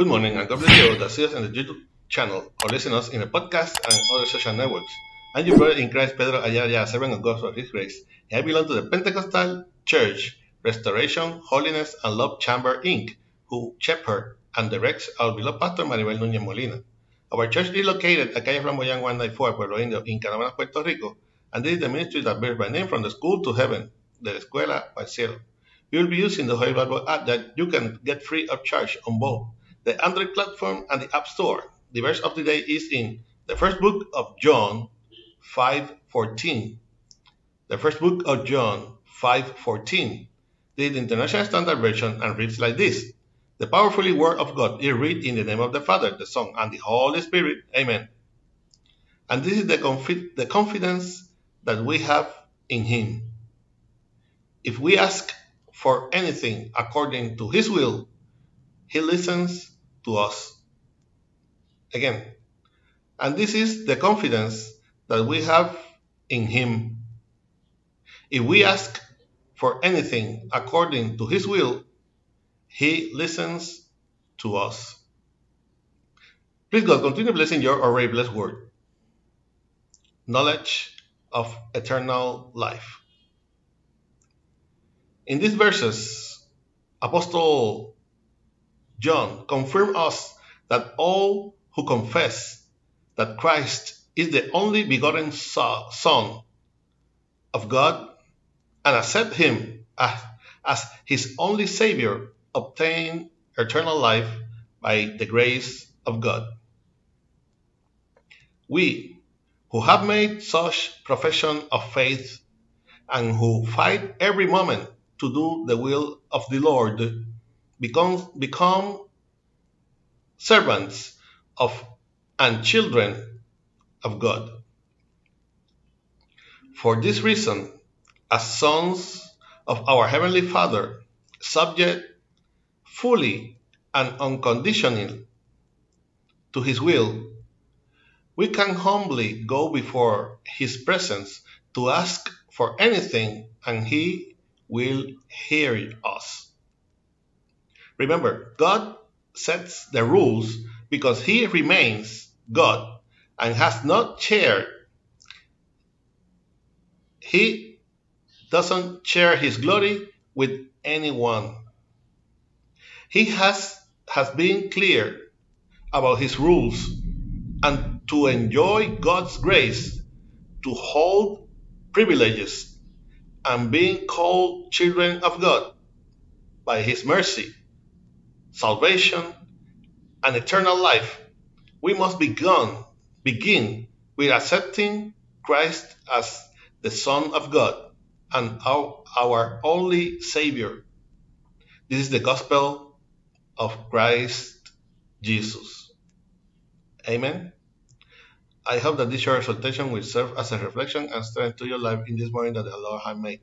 Good morning and God bless you all that see us in the YouTube channel or listen us in the podcast and other social networks. I'm your brother in Christ, Pedro Ayala, servant of God for His grace. And I belong to the Pentecostal Church, Restoration, Holiness, and Love Chamber, Inc., who shepherd and directs our beloved pastor Maribel Núñez Molina. Our church is located at Calle Flamboyant 194, Pueblo Indio, in Canóvanas, Puerto Rico, and this is the ministry that bears my name from the school to heaven, the escuela al cielo. We will be using the Holy Bible app that you can get free of charge on both the Android platform and the App Store. The verse of the day is in the first book of John 5:14. The first book of John 5:14. The International Standard Version and reads like this: The powerfully word of God is read in the name of the Father, the Son, and the Holy Spirit. Amen. And this is the, confi- the confidence that we have in Him. If we ask for anything according to His will, He listens to us. Again, and this is the confidence that we have in Him. If we ask for anything according to His will, He listens to us. Please God, continue blessing your already blessed word. Knowledge of eternal life. In these verses, Apostle John confirms us that all who confess that Christ is the only begotten Son of God and accept Him as, as His only Savior obtain eternal life by the grace of God. We who have made such profession of faith and who fight every moment to do the will of the Lord become, become servants of and children of God. For this reason, as sons of our Heavenly Father, subject fully and unconditionally to His will, we can humbly go before His presence to ask for anything and He will hear us. Remember, God sets the rules because He remains God and has not shared. He doesn't share His glory with anyone. He has, has been clear about His rules and to enjoy God's grace, to hold privileges, and being called children of God by His mercy, salvation, and eternal life, we must begin, begin with accepting Christ as the Son of God and our, our only Savior. This is the gospel of Christ Jesus. Amen. I hope that this short exhortation will serve as a reflection and strength to your life in this morning that the Lord has made.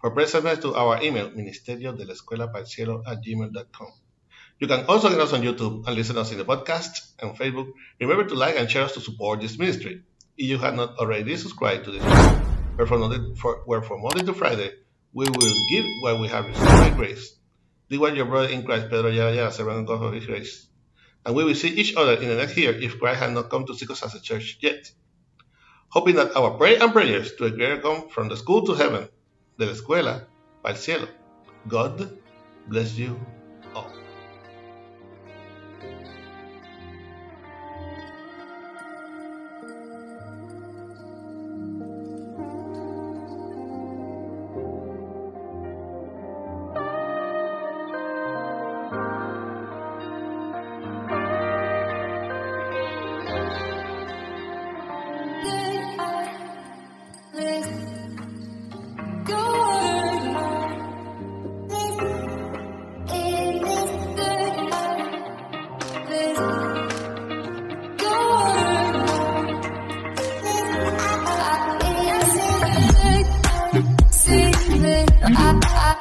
For prayer to our email, ministerio de la escuela at gmail.com. You can also get us on YouTube and listen us in the podcast and Facebook. Remember to like and share us to support this ministry. If you have not already subscribed to this channel, where from Monday, for, where from Monday to Friday, we will give what we have received by grace. This was your brother in Christ, Pedro Ayala, servant of God for His grace. And we will see each other in the next year if Christ has not come to seek us as a church yet. Hoping that our prayer and prayers to a greater come from the school to heaven, de la escuela al cielo. God bless you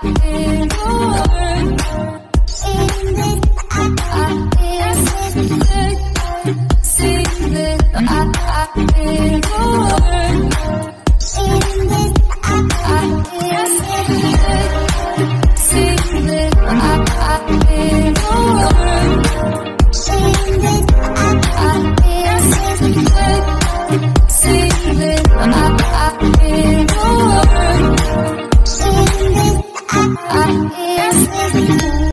in the world.